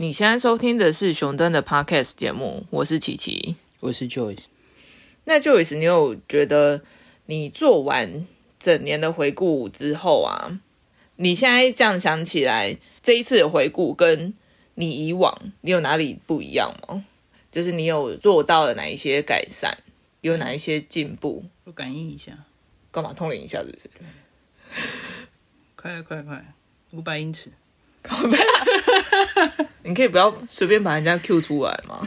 你现在收听的是熊登的 Podcast 节目，我是琪琪，我是 Joyce。那 Joyce，你有觉得你做完整年的回顾之后啊，你现在这样想起来，这一次的回顾跟你以往你有哪里不一样吗？就是你有做到了哪一些改善，有哪一些进步？我感应一下，干嘛通灵一下？是不是？快快快，五百英尺。你可以不要随便把人家 Q 出来吗？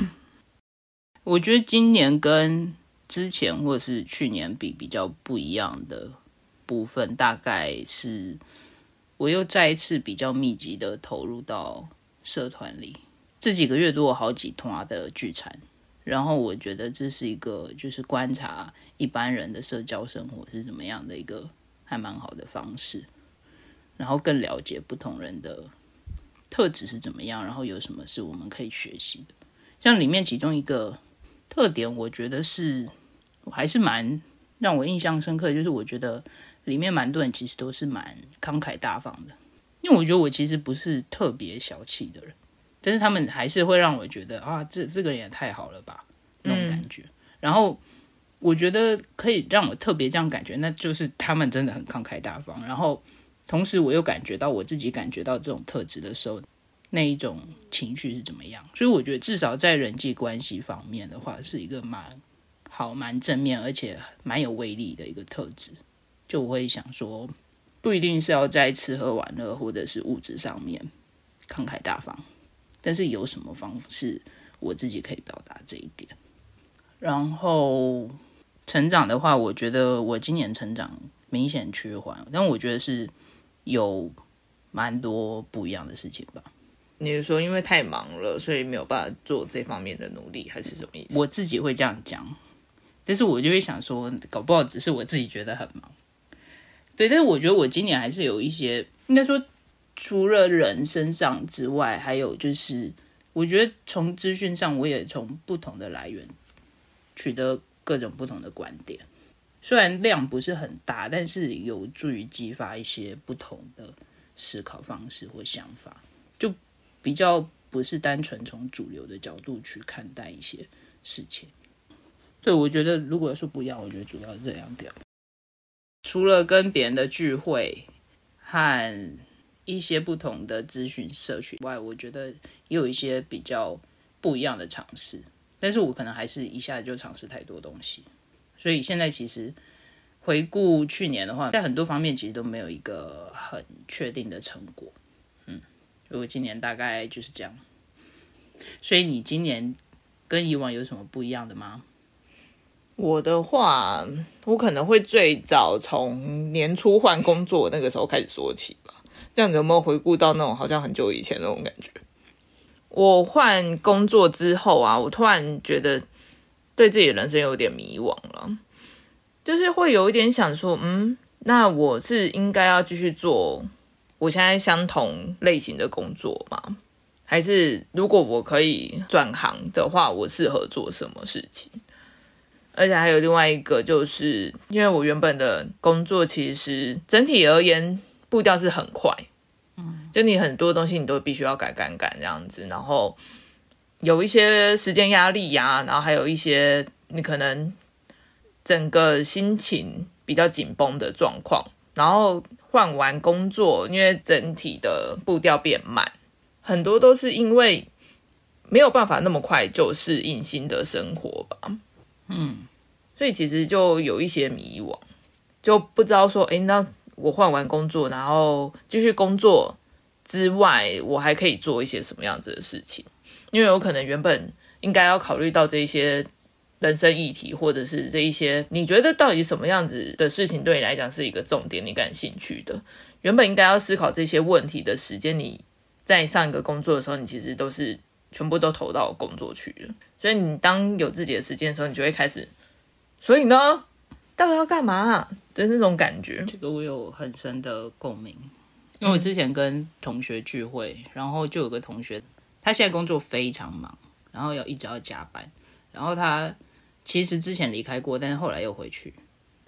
我觉得今年跟之前或者是去年比比较不一样的部分，大概是我又再一次比较密集的投入到社团里。这几个月都有好几团的聚餐，然后我觉得这是一个就是观察一般人的社交生活是怎么样的一个还蛮好的方式，然后更了解不同人的。特质是怎么样？然后有什么是我们可以学习的？像里面其中一个特点，我觉得是我还是蛮让我印象深刻，就是我觉得里面蛮多人其实都是蛮慷慨大方的。因为我觉得我其实不是特别小气的人，但是他们还是会让我觉得啊，这这个人也太好了吧那种感觉。然后我觉得可以让我特别这样感觉，那就是他们真的很慷慨大方。然后。同时，我又感觉到我自己感觉到这种特质的时候，那一种情绪是怎么样？所以我觉得，至少在人际关系方面的话，是一个蛮好、蛮正面，而且蛮有威力的一个特质。就我会想说，不一定是要在吃喝玩乐或者是物质上面慷慨大方，但是有什么方式我自己可以表达这一点。然后成长的话，我觉得我今年成长明显趋缓，但我觉得是。有蛮多不一样的事情吧？你是说因为太忙了，所以没有办法做这方面的努力，还是什么意思？我自己会这样讲，但是我就会想说，搞不好只是我自己觉得很忙。对，但是我觉得我今年还是有一些，应该说除了人身上之外，还有就是，我觉得从资讯上，我也从不同的来源取得各种不同的观点。虽然量不是很大，但是有助于激发一些不同的思考方式或想法，就比较不是单纯从主流的角度去看待一些事情。对我觉得，如果说不一样，我觉得主要是这两点。除了跟别人的聚会和一些不同的资讯社群外，我觉得也有一些比较不一样的尝试，但是我可能还是一下子就尝试太多东西。所以现在其实回顾去年的话，在很多方面其实都没有一个很确定的成果。嗯，所以我今年大概就是这样。所以你今年跟以往有什么不一样的吗？我的话，我可能会最早从年初换工作那个时候开始说起吧。这样子有没有回顾到那种好像很久以前那种感觉？我换工作之后啊，我突然觉得。对自己的人生有点迷惘了，就是会有一点想说，嗯，那我是应该要继续做我现在相同类型的工作吗？还是如果我可以转行的话，我适合做什么事情？而且还有另外一个，就是因为我原本的工作其实整体而言步调是很快，嗯，就你很多东西你都必须要改改改这样子，然后。有一些时间压力呀，然后还有一些你可能整个心情比较紧绷的状况，然后换完工作，因为整体的步调变慢，很多都是因为没有办法那么快就适应新的生活吧。嗯，所以其实就有一些迷惘，就不知道说，诶，那我换完工作，然后继续工作之外，我还可以做一些什么样子的事情？因为有可能原本应该要考虑到这些人生议题，或者是这一些你觉得到底什么样子的事情对你来讲是一个重点，你感兴趣的，原本应该要思考这些问题的时间，你在上一个工作的时候，你其实都是全部都投到工作去了。所以你当有自己的时间的时候，你就会开始，所以呢，到底要干嘛的那种感觉？这个我有很深的共鸣，因为我之前跟同学聚会，然后就有个同学。他现在工作非常忙，然后要一直要加班，然后他其实之前离开过，但是后来又回去。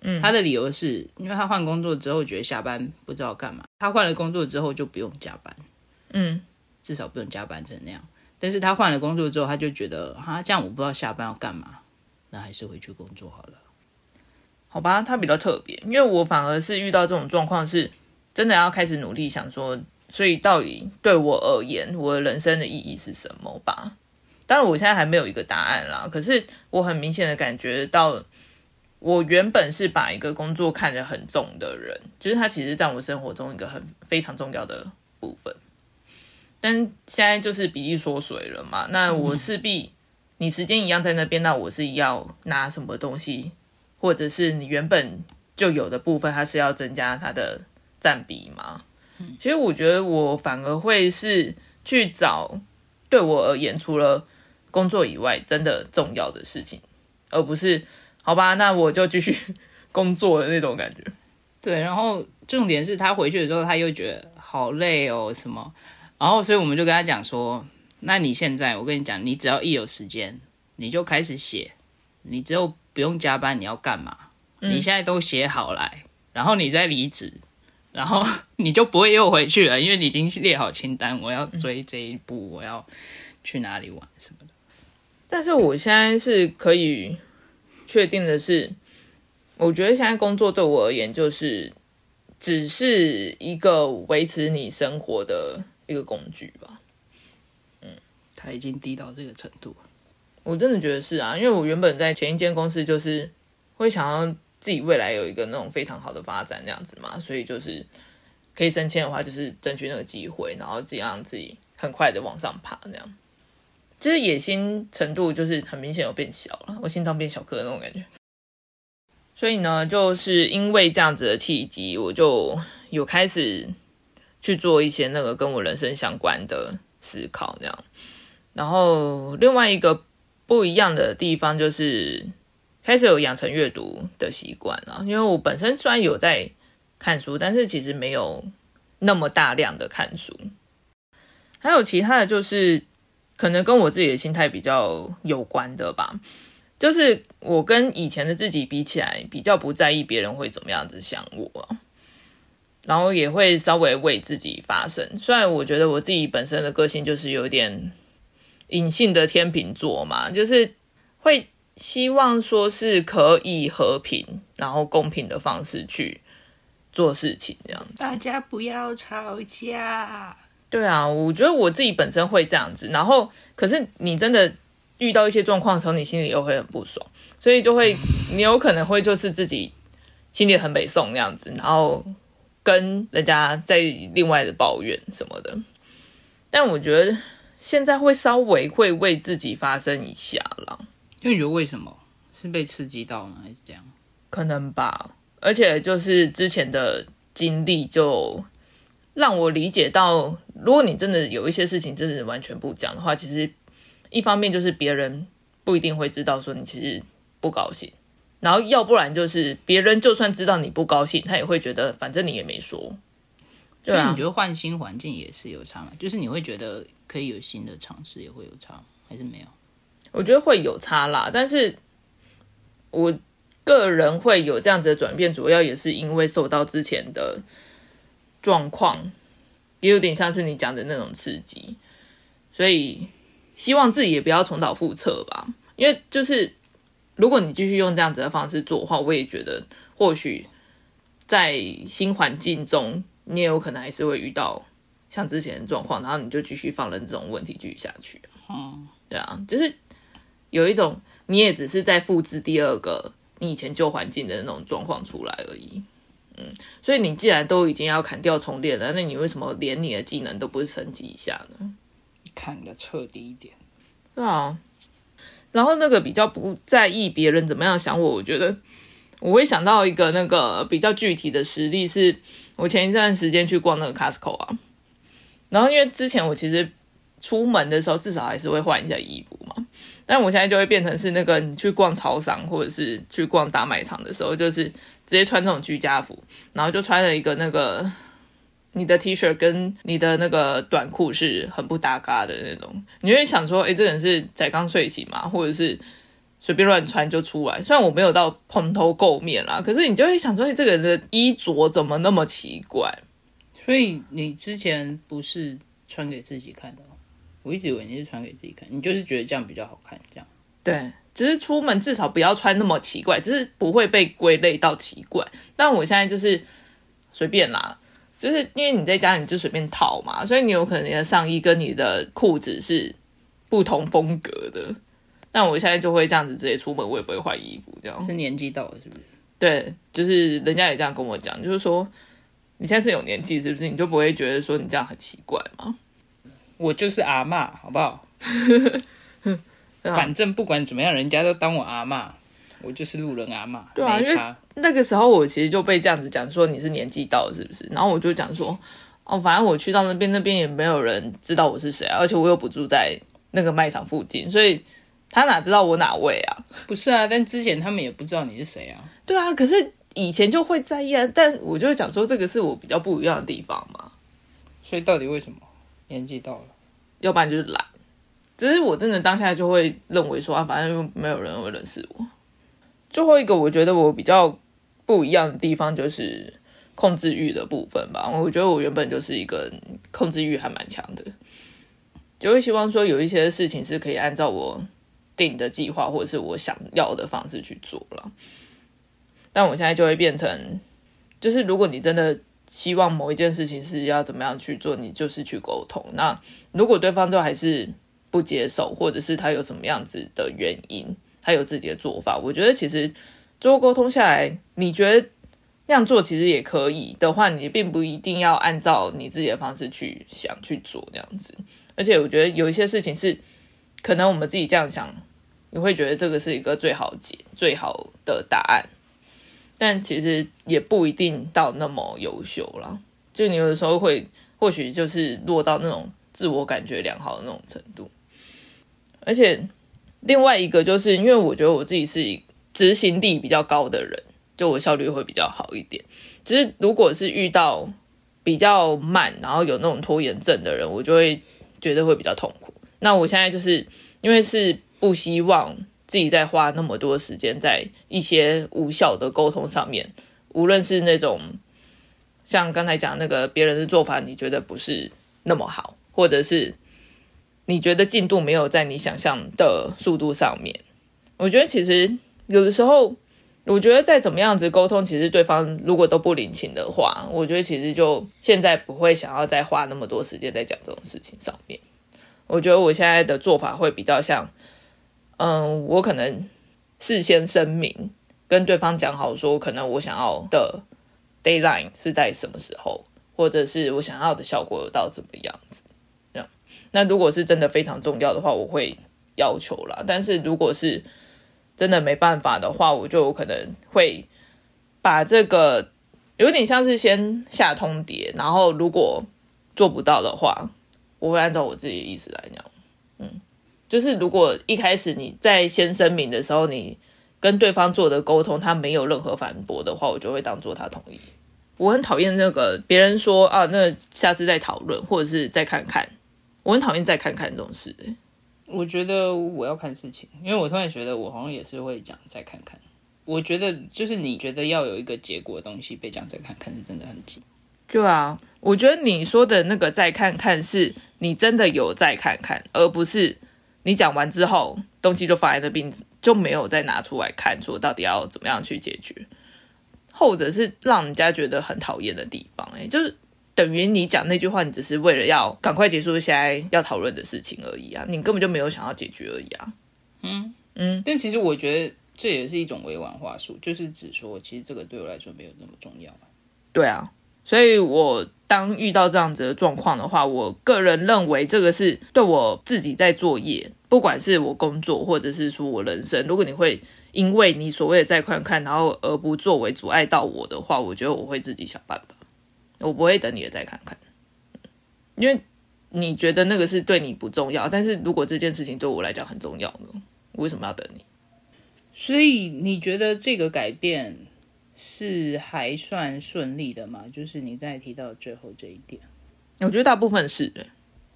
嗯，他的理由是因为他换工作之后觉得下班不知道干嘛，他换了工作之后就不用加班，嗯，至少不用加班成那样。但是他换了工作之后，他就觉得哈，这样我不知道下班要干嘛，那还是回去工作好了。好吧，他比较特别，因为我反而是遇到这种状况，是真的要开始努力想说，所以到底对我而言，我的人生的意义是什么吧？当然，我现在还没有一个答案啦。可是我很明显的感觉到，我原本是把一个工作看得很重的人，就是它其实在我生活中一个很非常重要的部分。但现在就是比例缩水了嘛，那我势必你时间一样在那边，那我是要拿什么东西？或者是你原本就有的部分，它是要增加它的占比吗？其实我觉得我反而会是去找对我而言除了工作以外真的重要的事情，而不是好吧，那我就继续 工作的那种感觉。对，然后重点是他回去的时候，他又觉得好累哦，什么？然后所以我们就跟他讲说，那你现在我跟你讲，你只要一有时间，你就开始写，你只有。不用加班，你要干嘛？你现在都写好来，然后你再离职，然后你就不会又回去了，因为你已经列好清单，我要追这一步，我要去哪里玩什么的。但是我现在是可以确定的是，我觉得现在工作对我而言就是只是一个维持你生活的一个工具吧。嗯，他已经低到这个程度。我真的觉得是啊，因为我原本在前一间公司就是会想要自己未来有一个那种非常好的发展这样子嘛，所以就是可以升迁的话，就是争取那个机会，然后自己让自己很快的往上爬，这样。其实野心程度就是很明显有变小了，我心脏变小颗的那种感觉。所以呢，就是因为这样子的契机，我就有开始去做一些那个跟我人生相关的思考，这样。然后另外一个。不一样的地方就是开始有养成阅读的习惯了，因为我本身虽然有在看书，但是其实没有那么大量的看书。还有其他的就是可能跟我自己的心态比较有关的吧，就是我跟以前的自己比起来，比较不在意别人会怎么样子想我，然后也会稍微为自己发声。虽然我觉得我自己本身的个性就是有点。隐性的天秤座嘛，就是会希望说是可以和平，然后公平的方式去做事情，这样子。大家不要吵架。对啊，我觉得我自己本身会这样子，然后可是你真的遇到一些状况的时候，你心里又会很不爽，所以就会你有可能会就是自己心里很北宋那样子，然后跟人家在另外的抱怨什么的。但我觉得。现在会稍微会为自己发声一下了，因为你觉得为什么是被刺激到呢，还是这样？可能吧，而且就是之前的经历就让我理解到，如果你真的有一些事情真的完全不讲的话，其实一方面就是别人不一定会知道说你其实不高兴，然后要不然就是别人就算知道你不高兴，他也会觉得反正你也没说。所以你觉得换新环境也是有差吗？就是你会觉得。可以有新的尝试，也会有差，还是没有？我觉得会有差啦，但是我个人会有这样子的转变，主要也是因为受到之前的状况，也有点像是你讲的那种刺激，所以希望自己也不要重蹈覆辙吧。因为就是如果你继续用这样子的方式做的话，我也觉得或许在新环境中，你也有可能还是会遇到。像之前的状况，然后你就继续放任这种问题继续下去。嗯，对啊，就是有一种你也只是在复制第二个你以前旧环境的那种状况出来而已。嗯，所以你既然都已经要砍掉重练了，那你为什么连你的技能都不是升级一下呢？砍的彻底一点。对啊，然后那个比较不在意别人怎么样想我，我觉得我会想到一个那个比较具体的实例，是我前一段时间去逛那个 Costco 啊。然后，因为之前我其实出门的时候至少还是会换一下衣服嘛，但我现在就会变成是那个你去逛超商或者是去逛大卖场的时候，就是直接穿这种居家服，然后就穿了一个那个你的 T 恤跟你的那个短裤是很不搭嘎的那种，你会想说，哎，这人是才刚睡醒嘛，或者是随便乱穿就出来？虽然我没有到蓬头垢面啦，可是你就会想说，哎，这个人的衣着怎么那么奇怪？所以你之前不是穿给自己看的，我一直以为你是穿给自己看，你就是觉得这样比较好看，这样。对，只是出门至少不要穿那么奇怪，只是不会被归类到奇怪。但我现在就是随便啦，就是因为你在家你就随便套嘛，所以你有可能你的上衣跟你的裤子是不同风格的。但我现在就会这样子直接出门，我也不会换衣服，这样是年纪到了是不是？对，就是人家也这样跟我讲，就是说你现在是有年纪是不是？你就不会觉得说你这样很奇怪吗？我就是阿嬷，好不好？反正不管怎么样，人家都当我阿嬷，我就是路人阿嬷，对啊，没差。那个时候我其实就被这样子讲说你是年纪到了是不是？然后我就讲说哦，反正我去到那边，那边也没有人知道我是谁啊，而且我又不住在那个卖场附近，所以他哪知道我哪位啊？不是啊，但之前他们也不知道你是谁啊。对啊，可是以前就会在意啊，但我就会讲说这个是我比较不一样的地方嘛。所以到底为什么年纪到了？要不然就是懒，只是我真的当下就会认为说啊，反正没有人会认识我。最后一个，我觉得我比较不一样的地方就是控制欲的部分吧。我觉得我原本就是一个控制欲还蛮强的，就会希望说有一些事情是可以按照我定的计划或者是我想要的方式去做了。但我现在就会变成，就是如果你真的希望某一件事情是要怎么样去做，你就是去沟通。那如果对方都还是不接受，或者是他有什么样子的原因，他有自己的做法，我觉得其实最后沟通下来，你觉得那样做其实也可以的话，你并不一定要按照你自己的方式去想去做那样子。而且我觉得有一些事情是可能我们自己这样想，你会觉得这个是一个最好解、最好的答案。但其实也不一定到那么优秀啦，就你有的时候会，或许就是落到那种自我感觉良好的那种程度。而且另外一个就是因为我觉得我自己是执行力比较高的人，就我效率会比较好一点。其实如果是遇到比较慢，然后有那种拖延症的人，我就会觉得会比较痛苦。那我现在就是因为是不希望。自己在花那么多时间在一些无效的沟通上面，无论是那种像刚才讲那个别人的做法，你觉得不是那么好，或者是你觉得进度没有在你想象的速度上面，我觉得其实有的时候，我觉得再怎么样子沟通，其实对方如果都不领情的话，我觉得其实就现在不会想要再花那么多时间在讲这种事情上面。我觉得我现在的做法会比较像。嗯，我可能事先声明，跟对方讲好说，可能我想要的 d a y l i n e 是在什么时候，或者是我想要的效果有到怎么样子。这样，那如果是真的非常重要的话，我会要求啦。但是如果是真的没办法的话，我就可能会把这个有点像是先下通牒，然后如果做不到的话，我会按照我自己的意思来讲。嗯。就是如果一开始你在先声明的时候，你跟对方做的沟通，他没有任何反驳的话，我就会当做他同意。我很讨厌那个别人说啊，那下次再讨论，或者是再看看。我很讨厌再看看这种事。我觉得我要看事情，因为我突然觉得我好像也是会讲再看看。我觉得就是你觉得要有一个结果的东西被讲再看看是真的很急。对啊，我觉得你说的那个再看看，是你真的有再看看，而不是。你讲完之后，东西就放在那边，就没有再拿出来看，说到底要怎么样去解决。后者是让人家觉得很讨厌的地方，哎，就是等于你讲那句话，你只是为了要赶快结束现在要讨论的事情而已啊，你根本就没有想要解决而已啊。嗯嗯，但其实我觉得这也是一种委婉话术，就是指说，其实这个对我来说没有那么重要。对啊。所以，我当遇到这样子的状况的话，我个人认为这个是对我自己在作业，不管是我工作或者是说我人生，如果你会因为你所谓的再看看，然后而不作为阻碍到我的话，我觉得我会自己想办法，我不会等你的再看看，因为你觉得那个是对你不重要，但是如果这件事情对我来讲很重要呢，为什么要等你？所以你觉得这个改变？是还算顺利的嘛？就是你刚才提到最后这一点，我觉得大部分是的。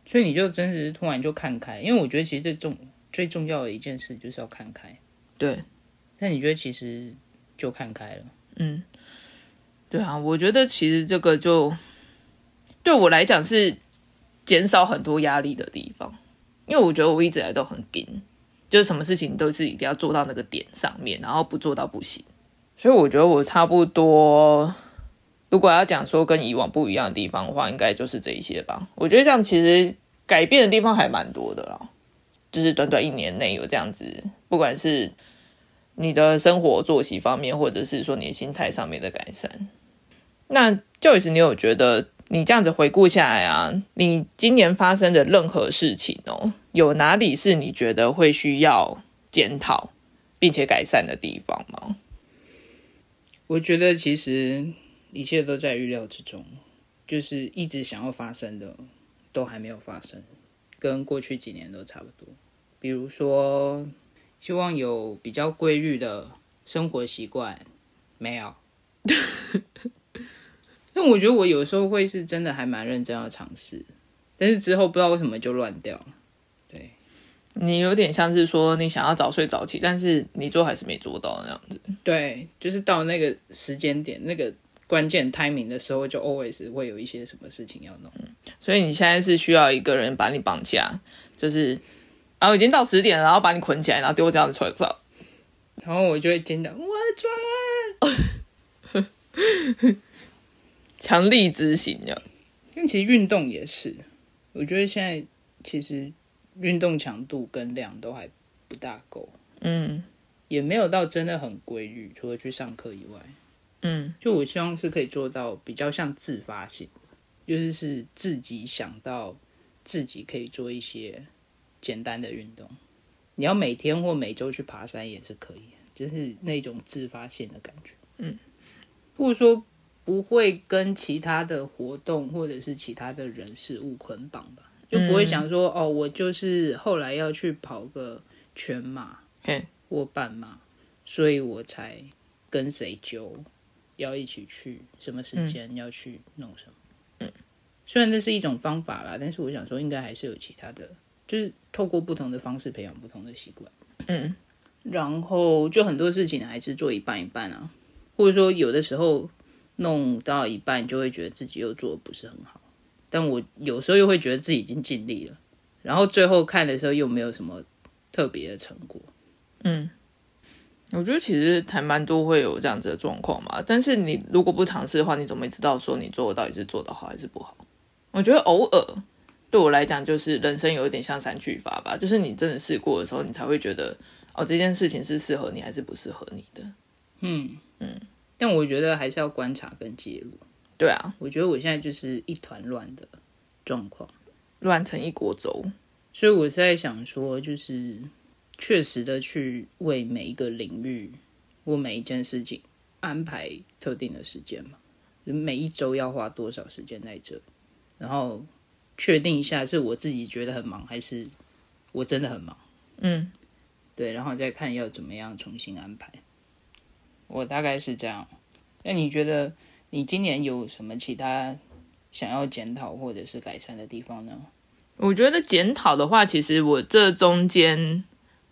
所以你就真是突然就看开，因为我觉得其实最重最重要的一件事就是要看开。对，那你觉得其实就看开了？嗯，对啊，我觉得其实这个就对我来讲是减少很多压力的地方。因为我觉得我一直以来都很紧，就是什么事情都是一定要做到那个点上面，然后不做到不行。所以我觉得我差不多，如果要讲说跟以往不一样的地方的话，应该就是这一些吧。我觉得这样其实改变的地方还蛮多的啦，就是短短一年内有这样子，不管是你的生活作息方面，或者是说你的心态上面的改善。那 Joyce，你有觉得你这样子回顾下来啊，你今年发生的任何事情哦，有哪里是你觉得会需要检讨并且改善的地方吗？我觉得其实一切都在预料之中，就是一直想要发生的都还没有发生，跟过去几年都差不多。比如说，希望有比较规律的生活习惯，没有。但我觉得我有时候会是真的还蛮认真要尝试，但是之后不知道为什么就乱掉了。对你有点像是说你想要早睡早起，但是你做还是没做到那样子。对，就是到那个时间点、那个关键 timing 的时候，就 always 会有一些什么事情要弄。所以你现在是需要一个人把你绑架，就是啊，已经到十点了，然后把你捆起来，然后丢这样的床上，然后我就会尖叫，我转。强力执行呀，因为其实运动也是，我觉得现在其实运动强度跟量都还不大够，嗯。也没有到真的很规律，除了去上课以外，嗯。就我希望是可以做到比较像自发性，就是是自己想到自己可以做一些简单的运动，你要每天或每周去爬山也是可以，就是那种自发性的感觉，嗯，或者说。不会跟其他的活动或者是其他的人事物捆绑吧，就不会想说、哦，我就是后来要去跑个全马嘿，或半马，所以我才跟谁揪，要一起去什么时间要去弄什么。嗯，虽然这是一种方法啦，但是我想说应该还是有其他的，就是透过不同的方式培养不同的习惯。嗯，然后就很多事情还是做一半一半啊，或者说有的时候。弄到一半就会觉得自己又做的不是很好，但我有时候又会觉得自己已经尽力了，然后最后看的时候又没有什么特别的成果。嗯，我觉得其实还蛮多会有这样子的状况嘛。但是你如果不尝试的话，你怎么会知道说你做的到底是做的好还是不好？我觉得偶尔对我来讲，就是人生有一点像三句法吧，就是你真的试过的时候，你才会觉得哦，这件事情是适合你还是不适合你的。嗯嗯。但我觉得还是要观察跟介入。对啊，我觉得我现在就是一团乱的状况，乱成一锅粥。所以我是在想说，就是确实的去为每一个领域或每一件事情安排特定的时间嘛，每一周要花多少时间在这，然后确定一下是我自己觉得很忙，还是我真的很忙。嗯，对，然后再看要怎么样重新安排。我大概是这样。那你觉得你今年有什么其他想要检讨或者是改善的地方呢？我觉得检讨的话，其实我这中间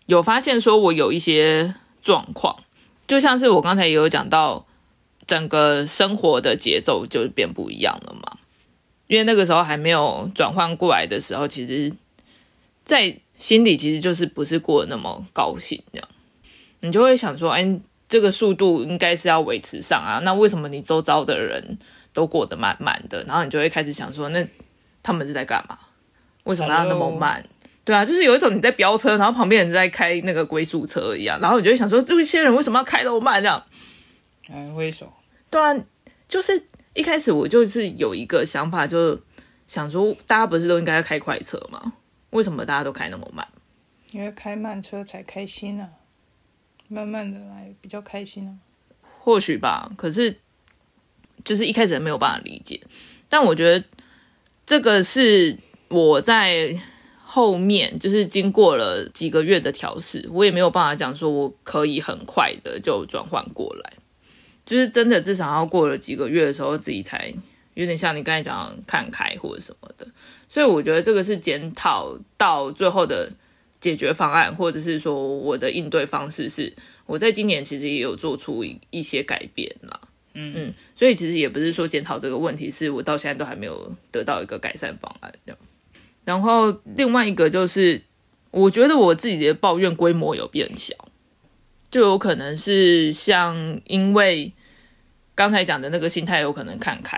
有发现，说我有一些状况，就像是我刚才也有讲到，整个生活的节奏就变不一样了嘛。因为那个时候还没有转换过来的时候，其实，在心里其实就是不是过那么高兴这样，你就会想说，哎。这个速度应该是要维持上啊，那为什么你周遭的人都过得慢慢的？然后你就会开始想说，那他们是在干嘛？为什么要那么慢？对啊，就是有一种你在飙车，然后旁边人在开那个龟速车一样，然后你就会想说，这些人为什么要开那么慢？这样，哎，挥手。对啊，就是一开始我就是有一个想法，就想说，大家不是都应该要开快车吗？为什么大家都开那么慢？因为开慢车才开心啊。慢慢的来比较开心啊，或许吧。可是就是一开始没有办法理解，但我觉得这个是我在后面就是经过了几个月的调试，我也没有办法讲说我可以很快的就转换过来。就是真的至少要过了几个月的时候，自己才有点像你刚才讲看开或者什么的。所以我觉得这个是检讨到最后的。解决方案，或者是说我的应对方式是，我在今年其实也有做出一一些改变啦。嗯嗯，所以其实也不是说检讨这个问题，是我到现在都还没有得到一个改善方案这样。然后另外一个就是我觉得我自己的抱怨规模有变小，就有可能是像因为刚才讲的那个心态有可能看开，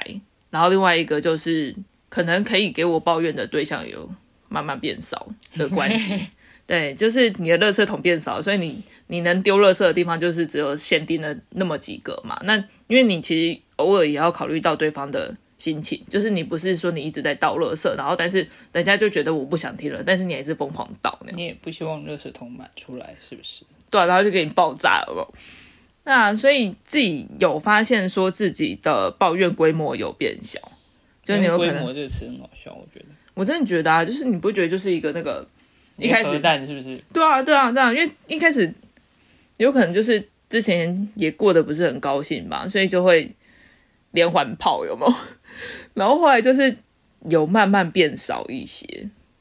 然后另外一个就是可能可以给我抱怨的对象有慢慢变少的关系。对，就是你的垃圾桶变少，所以你你能丢垃圾的地方就是只有限定的那么几个嘛。那因为你其实偶尔也要考虑到对方的心情，就是你不是说你一直在倒垃圾，然后但是人家就觉得我不想听了，但是你还是疯狂倒那样。你也不希望垃圾桶满出来，是不是？对、啊，然后就给你爆炸了。那所以自己有发现说自己的抱怨规模有变小，就是你有可能，规模这个词很好笑，我觉得。我真的觉得啊，就是你不觉得就是一个那个一开始是不是？对啊，对啊，对啊，因为一开始有可能就是之前也过得不是很高兴吧，所以就会连环炮有没有？然后后来就是有慢慢变少一些，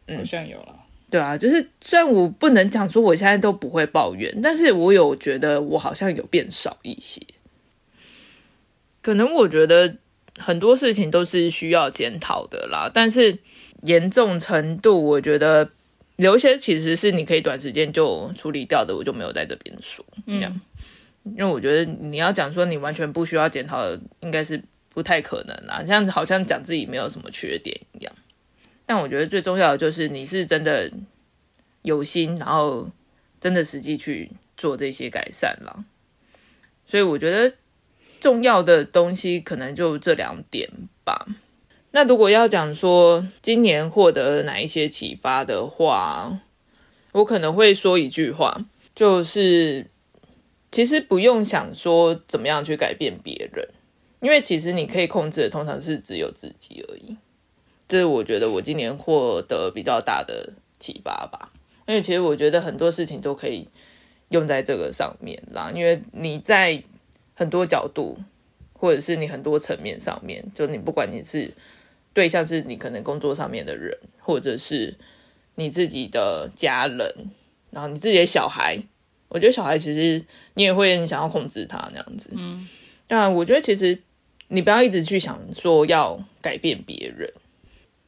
嗯好像有了。对啊，就是虽然我不能讲说我现在都不会抱怨，但是我有觉得我好像有变少一些。可能我觉得很多事情都是需要检讨的啦，但是严重程度，我觉得有一些其实是你可以短时间就处理掉的，我就没有在这边说。这样，因为我觉得你要讲说你完全不需要检讨的，应该是不太可能啦。这样好像讲自己没有什么缺点一样。但我觉得最重要的就是你是真的有心，然后真的实际去做这些改善了。所以我觉得重要的东西可能就这两点吧。那如果要讲说今年获得哪一些启发的话，我可能会说一句话，就是其实不用想说怎么样去改变别人，因为其实你可以控制的通常是只有自己而已。这是我觉得我今年获得比较大的启发吧，因为其实我觉得很多事情都可以用在这个上面啦，因为你在很多角度，或者是你很多层面上面，就你不管你是对象是你可能工作上面的人，或者是你自己的家人，然后你自己的小孩，我觉得小孩其实你也会想要控制他那样子，嗯，当然我觉得其实你不要一直去想说要改变别人。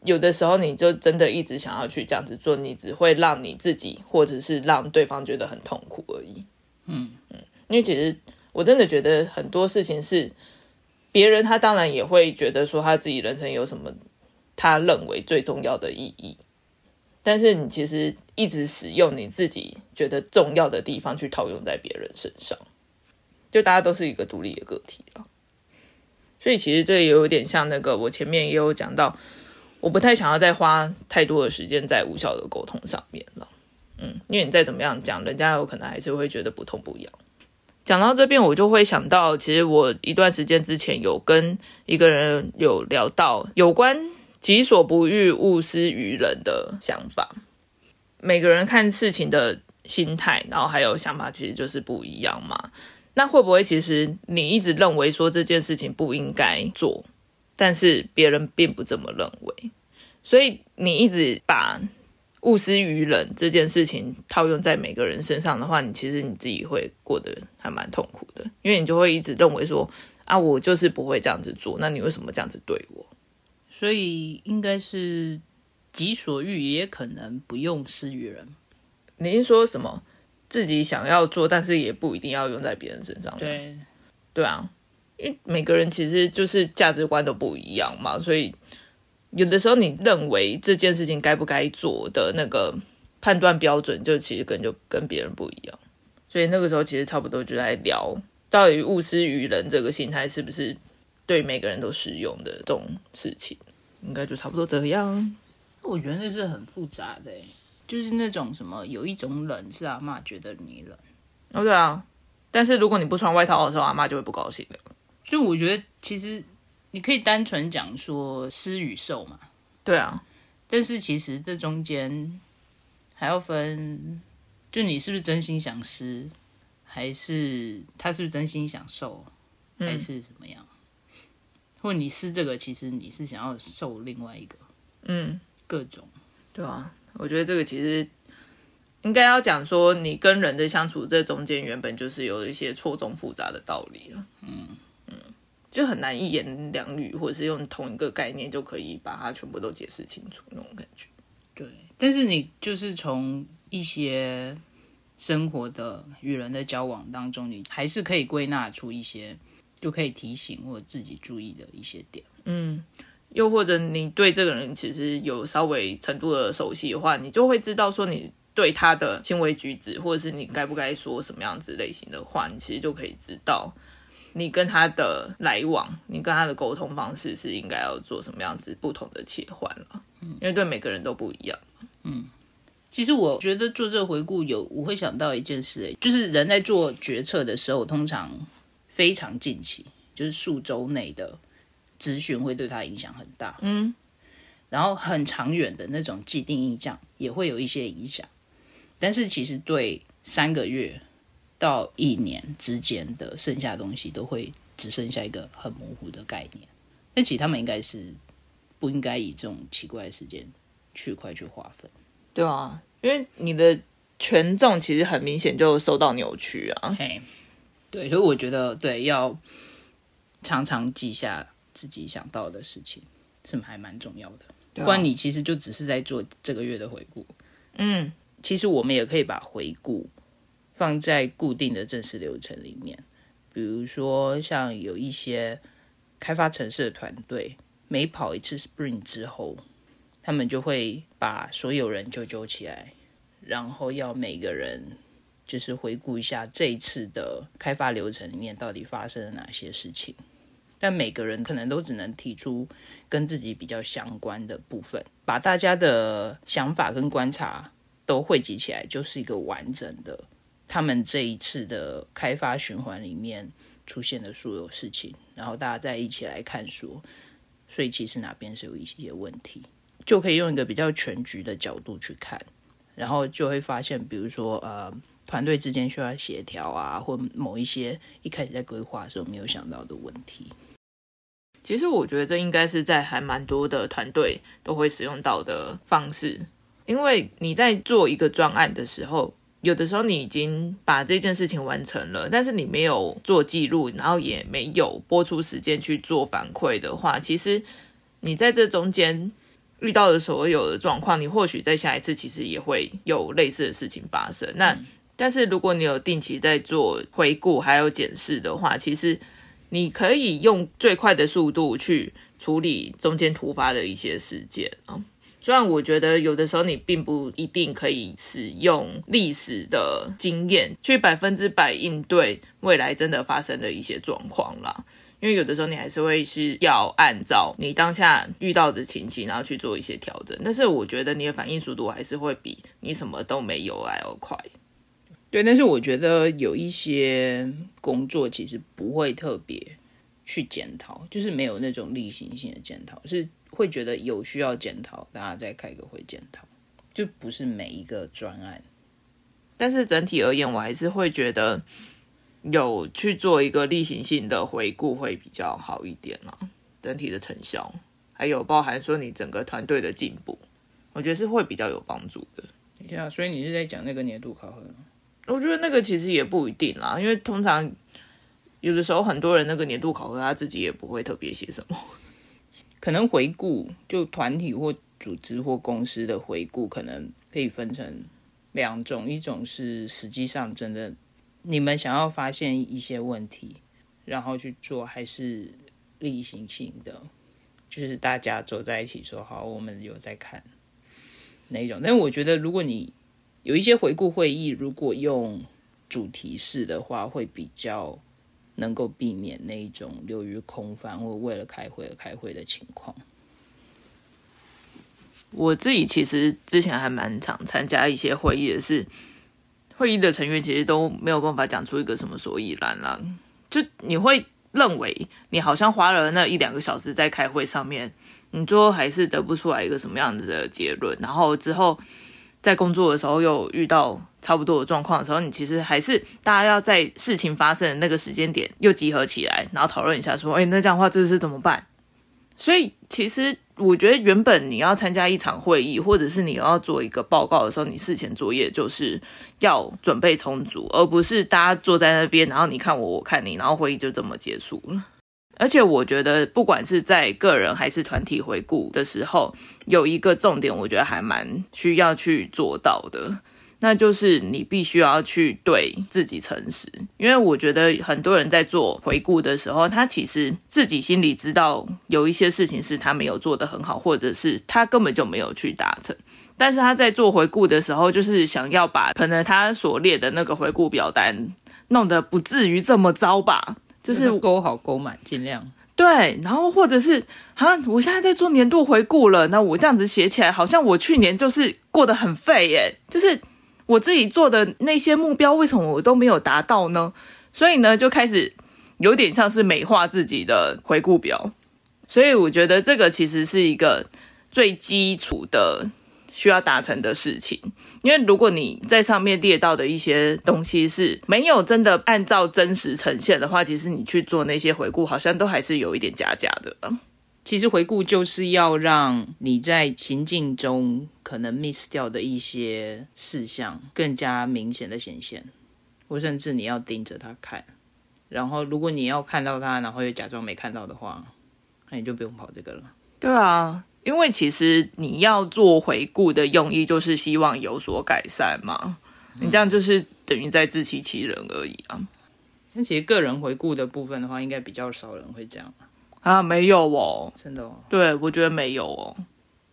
有的时候，你就真的一直想要去这样子做，你只会让你自己，或者是让对方觉得很痛苦而已。嗯嗯，因为其实我真的觉得很多事情是别人，他当然也会觉得说他自己人生有什么他认为最重要的意义，但是你其实一直使用你自己觉得重要的地方去套用在别人身上，就大家都是一个独立的个体了。所以其实这也有点像那个我前面也有讲到。我不太想要再花太多的时间在无效的沟通上面了，嗯，因为你再怎么样讲，人家有可能还是会觉得不痛不痒。讲到这边，我就会想到，其实我一段时间之前有跟一个人有聊到有关“己所不欲，勿施于人”的想法。每个人看事情的心态，然后还有想法，其实就是不一样嘛。那会不会其实你一直认为说这件事情不应该做？但是别人并不这么认为，所以你一直把勿施于人这件事情套用在每个人身上的话，你其实你自己会过得还蛮痛苦的，因为你就会一直认为说啊，我就是不会这样子做，那你为什么这样子对我？所以应该是己所欲，也可能不用施于人。你是说什么？自己想要做，但是也不一定要用在别人身上。对，对啊。因为每个人其实就是价值观都不一样嘛，所以有的时候你认为这件事情该不该做的那个判断标准，就其实跟就跟别人不一样。所以那个时候其实差不多就在聊，到底物施于人这个心态是不是对每个人都适用的这种事情，应该就差不多这样。我觉得那是很复杂的，就是那种什么有一种冷是阿妈觉得你冷，哦对啊，但是如果你不穿外套的时候，阿妈就会不高兴的。所以我觉得，其实你可以单纯讲说施与受嘛，对啊。但是其实这中间还要分，就你是不是真心想施，还是他是不是真心想受，还是什么样？或你施这个，其实你是想要受另外一个，嗯，各种。对啊，我觉得这个其实应该要讲说，你跟人的相处这中间原本就是有一些错综复杂的道理了，嗯。就很难一言两语，或者是用同一个概念就可以把它全部都解释清楚那种感觉。对，但是你就是从一些生活的与人的交往当中，你还是可以归纳出一些就可以提醒或者自己注意的一些点。嗯，又或者你对这个人其实有稍微程度的熟悉的话，你就会知道说你对他的行为举止，或者是你该不该说什么样子类型的话，你其实就可以知道你跟他的来往，你跟他的沟通方式是应该要做什么样子不同的切换了。嗯，因为对每个人都不一样。嗯其实我觉得做这个回顾有，我会想到一件事，诶就是人在做决策的时候，通常非常近期，就是数周内的咨询会对他影响很大。嗯，然后很长远的那种既定印象也会有一些影响，但是其实对三个月到一年之间的剩下的东西，都会只剩下一个很模糊的概念。那其实他们应该是不应该以这种奇怪的时间区块去划分。对啊，因为你的权重其实很明显就受到扭曲啊。嘿，对，所以我觉得对要常常记下自己想到的事情是还蛮重要的。啊不然你其实就只是在做这个月的回顾。嗯，其实我们也可以把回顾放在固定的正式流程里面，比如说像有一些开发城市的团队，每跑一次 Spring 之后，他们就会把所有人就揪起来，然后要每个人就是回顾一下这一次的开发流程里面到底发生了哪些事情。但每个人可能都只能提出跟自己比较相关的部分，把大家的想法跟观察都汇集起来，就是一个完整的他们这一次的开发循环里面出现的所有事情，然后大家再一起来看说，所以其实哪边是有一些问题，就可以用一个比较全局的角度去看，然后就会发现，比如说呃。团队之间需要协调啊，或某一些一开始在规划的时候没有想到的问题。其实我觉得这应该是在还蛮多的团队都会使用到的方式，因为你在做一个专案的时候，有的时候你已经把这件事情完成了，但是你没有做记录，然后也没有播出时间去做反馈的话，其实你在这中间遇到的所有的状况，你或许在下一次其实也会有类似的事情发生。那但是如果你有定期在做回顾还有检视的话，其实你可以用最快的速度去处理中间突发的一些事件啊。虽然我觉得有的时候你并不一定可以使用历史的经验去百分之百应对未来真的发生的一些状况啦，因为有的时候你还是会是要按照你当下遇到的情形，然后去做一些调整。但是我觉得你的反应速度还是会比你什么都没有来要快。对，但是我觉得有一些工作其实不会特别去检讨，就是没有那种例行性的检讨，是会觉得有需要检讨，大家再开个会检讨，就不是每一个专案。但是整体而言，我还是会觉得有去做一个例行性的回顾会比较好一点啦。整体的成效，还有包含说你整个团队的进步，我觉得是会比较有帮助的。等一下，所以你是在讲那个年度考核吗？我觉得那个其实也不一定啦，因为通常有的时候很多人那个年度考核他自己也不会特别写什么。可能回顾就团体或组织或公司的回顾，可能可以分成两种，一种是实际上真的你们想要发现一些问题，然后去做，还是例行性的，就是大家走在一起说好，我们有在看哪一种。但我觉得，如果你有一些回顾会议，如果用主题式的话，会比较能够避免那一种流于空泛或为了开会而开会的情况。我自己其实之前还蛮常参加一些会议的是，会议的成员其实都没有办法讲出一个什么所以然啦。就你会认为你好像花了那一两个小时在开会上面，你最后还是得不出来一个什么样子的结论，然后之后在工作的时候又遇到差不多的状况的时候，你其实还是大家要在事情发生的那个时间点又集合起来，然后讨论一下说，哎，那这样的话这是怎么办？所以其实我觉得原本你要参加一场会议，或者是你要做一个报告的时候，你事前作业就是要准备充足，而不是大家坐在那边，然后你看我，我看你，然后会议就这么结束了。而且我觉得，不管是在个人还是团体回顾的时候，有一个重点，我觉得还蛮需要去做到的，那就是你必须要去对自己诚实，因为我觉得很多人在做回顾的时候，他其实自己心里知道有一些事情是他没有做得很好，或者是他根本就没有去达成。但是他在做回顾的时候，就是想要把可能他所列的那个回顾表单弄得不至于这么糟吧，就是勾好勾满，尽量。对，然后或者是啊，我现在在做年度回顾了，那我这样子写起来，好像我去年就是过得很废耶，就是我自己做的那些目标，为什么我都没有达到呢？所以呢，就开始有点像是美化自己的回顾表。所以我觉得这个其实是一个最基础的。需要达成的事情，因为如果你在上面列到的一些东西是没有真的按照真实呈现的话，其实你去做那些回顾，好像都还是有一点假假的。其实回顾就是要让你在行进中可能 miss 掉的一些事项更加明显的显现，或甚至你要盯着它看。然后如果你要看到它，然后又假装没看到的话，那你就不用跑这个了。对啊。因为其实你要做回顾的用意，就是希望有所改善嘛。你这样就是等于在自欺欺人而已啊。那其实个人回顾的部分的话，应该比较少人会这样啊。没有哦，真的。哦。对，我觉得没有哦。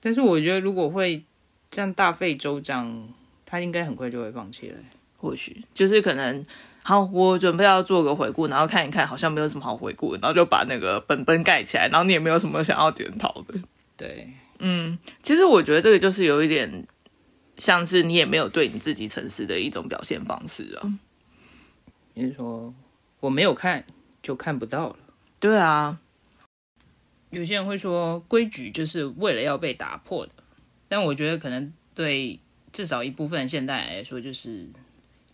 但是我觉得如果会这样大费周章，他应该很快就会放弃了。或许就是可能，好，我准备要做个回顾，然后看一看，好像没有什么好回顾，然后就把那个本本盖起来，然后你也没有什么想要检讨的。对，嗯，其实我觉得这个就是有一点像是你也没有对你自己诚实的一种表现方式啊。你是说我没有看就看不到了？对啊，有些人会说规矩就是为了要被打破的，但我觉得可能对至少一部分现代人来说，就是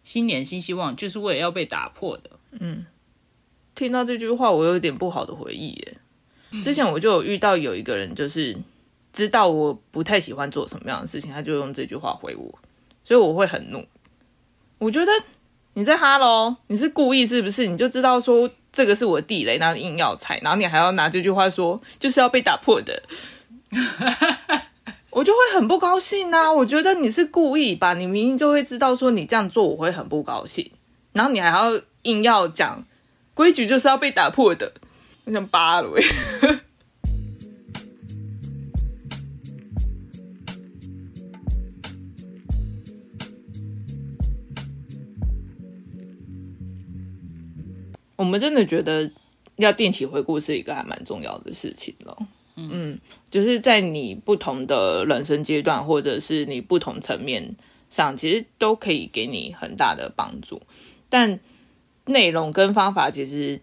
新年新希望就是为了要被打破的。嗯，听到这句话，我有点不好的回忆耶。之前我就有遇到有一个人，就是知道我不太喜欢做什么样的事情，他就用这句话回我，所以我会很怒。我觉得你在哈喽，你是故意是不是？你就知道说这个是我地雷，那硬要踩，然后你还要拿这句话说就是要被打破的，我就会很不高兴呐。我觉得你是故意吧，你明明就会知道说你这样做我会很不高兴，然后你还要硬要讲规矩就是要被打破的。像芭蕾。我们真的觉得要定期回顾是一个还蛮重要的事情了。嗯，就是在你不同的人生阶段，或者是你不同层面上，其实都可以给你很大的帮助。但内容跟方法，其实。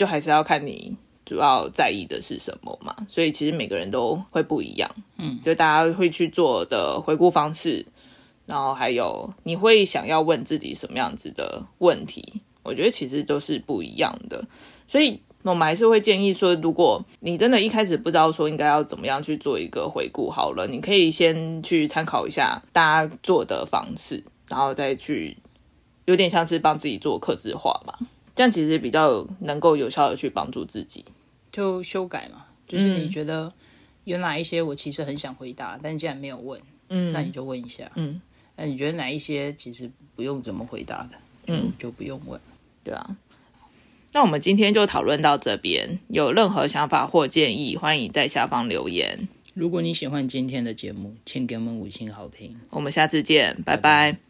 就还是要看你主要在意的是什么嘛，所以其实每个人都会不一样，嗯，就大家会去做的回顾方式，然后还有你会想要问自己什么样子的问题，我觉得其实都是不一样的，所以我们还是会建议说，如果你真的一开始不知道说应该要怎么样去做一个回顾，好了，你可以先去参考一下大家做的方式，然后再去有点像是帮自己做刻字化吧。这样其实比较能够有效的去帮助自己，就修改嘛。就是你觉得有哪一些我其实很想回答，但既然没有问，嗯，那你就问一下，嗯。那你觉得哪一些其实不用怎么回答的，嗯，就不用问，对啊。那我们今天就讨论到这边，有任何想法或建议，欢迎在下方留言。如果你喜欢今天的节目，请给我们五星好评。我们下次见，拜拜。